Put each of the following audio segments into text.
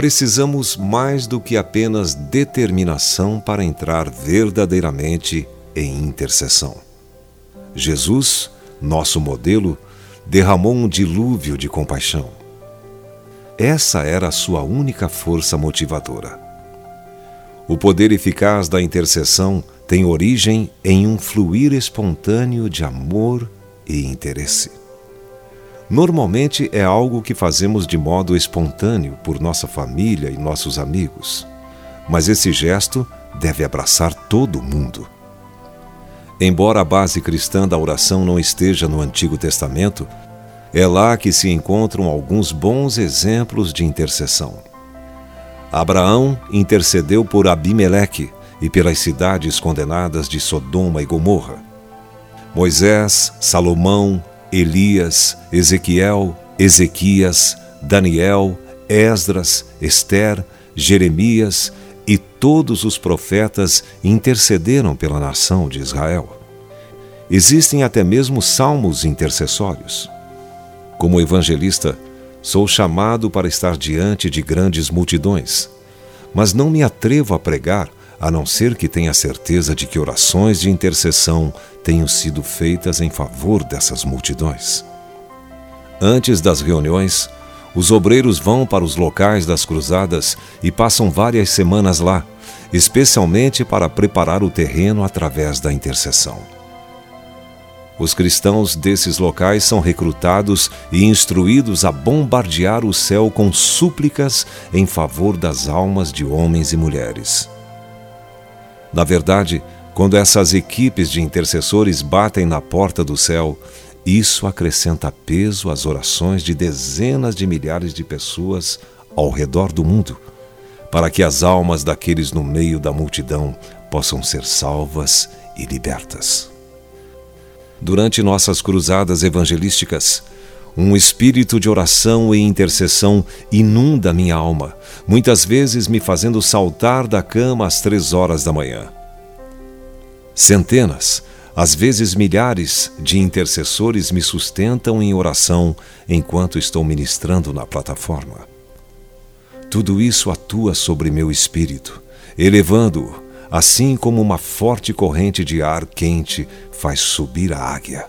precisamos mais do que apenas determinação para entrar verdadeiramente em intercessão. Jesus, nosso modelo, derramou um dilúvio de compaixão. Essa era a sua única força motivadora. O poder eficaz da intercessão tem origem em um fluir espontâneo de amor e interesse. Normalmente é algo que fazemos de modo espontâneo por nossa família e nossos amigos, mas esse gesto deve abraçar todo mundo. Embora a base cristã da oração não esteja no Antigo Testamento, é lá que se encontram alguns bons exemplos de intercessão. Abraão intercedeu por Abimeleque e pelas cidades condenadas de Sodoma e Gomorra. Moisés, Salomão, Elias, Ezequiel, Ezequias, Daniel, Esdras, Esther, Jeremias e todos os profetas intercederam pela nação de Israel. Existem até mesmo salmos intercessórios. Como evangelista, sou chamado para estar diante de grandes multidões, mas não me atrevo a pregar a não ser que tenha certeza de que orações de intercessão tenham sido feitas em favor dessas multidões. Antes das reuniões, os obreiros vão para os locais das cruzadas e passam várias semanas lá, especialmente para preparar o terreno através da intercessão. Os cristãos desses locais são recrutados e instruídos a bombardear o céu com súplicas em favor das almas de homens e mulheres. Na verdade, quando essas equipes de intercessores batem na porta do céu, isso acrescenta peso às orações de dezenas de milhares de pessoas ao redor do mundo, para que as almas daqueles no meio da multidão possam ser salvas e libertas. Durante nossas cruzadas evangelísticas, um espírito de oração e intercessão inunda minha alma, muitas vezes me fazendo saltar da cama às três horas da manhã. Centenas, às vezes milhares, de intercessores me sustentam em oração enquanto estou ministrando na plataforma. Tudo isso atua sobre meu espírito, elevando-o, assim como uma forte corrente de ar quente faz subir a águia.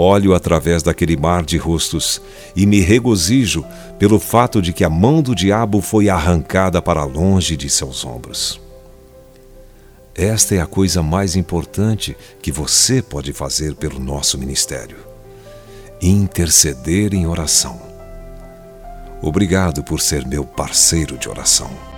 Olho através daquele mar de rostos e me regozijo pelo fato de que a mão do diabo foi arrancada para longe de seus ombros. Esta é a coisa mais importante que você pode fazer pelo nosso ministério: interceder em oração. Obrigado por ser meu parceiro de oração.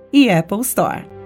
e Apple Store.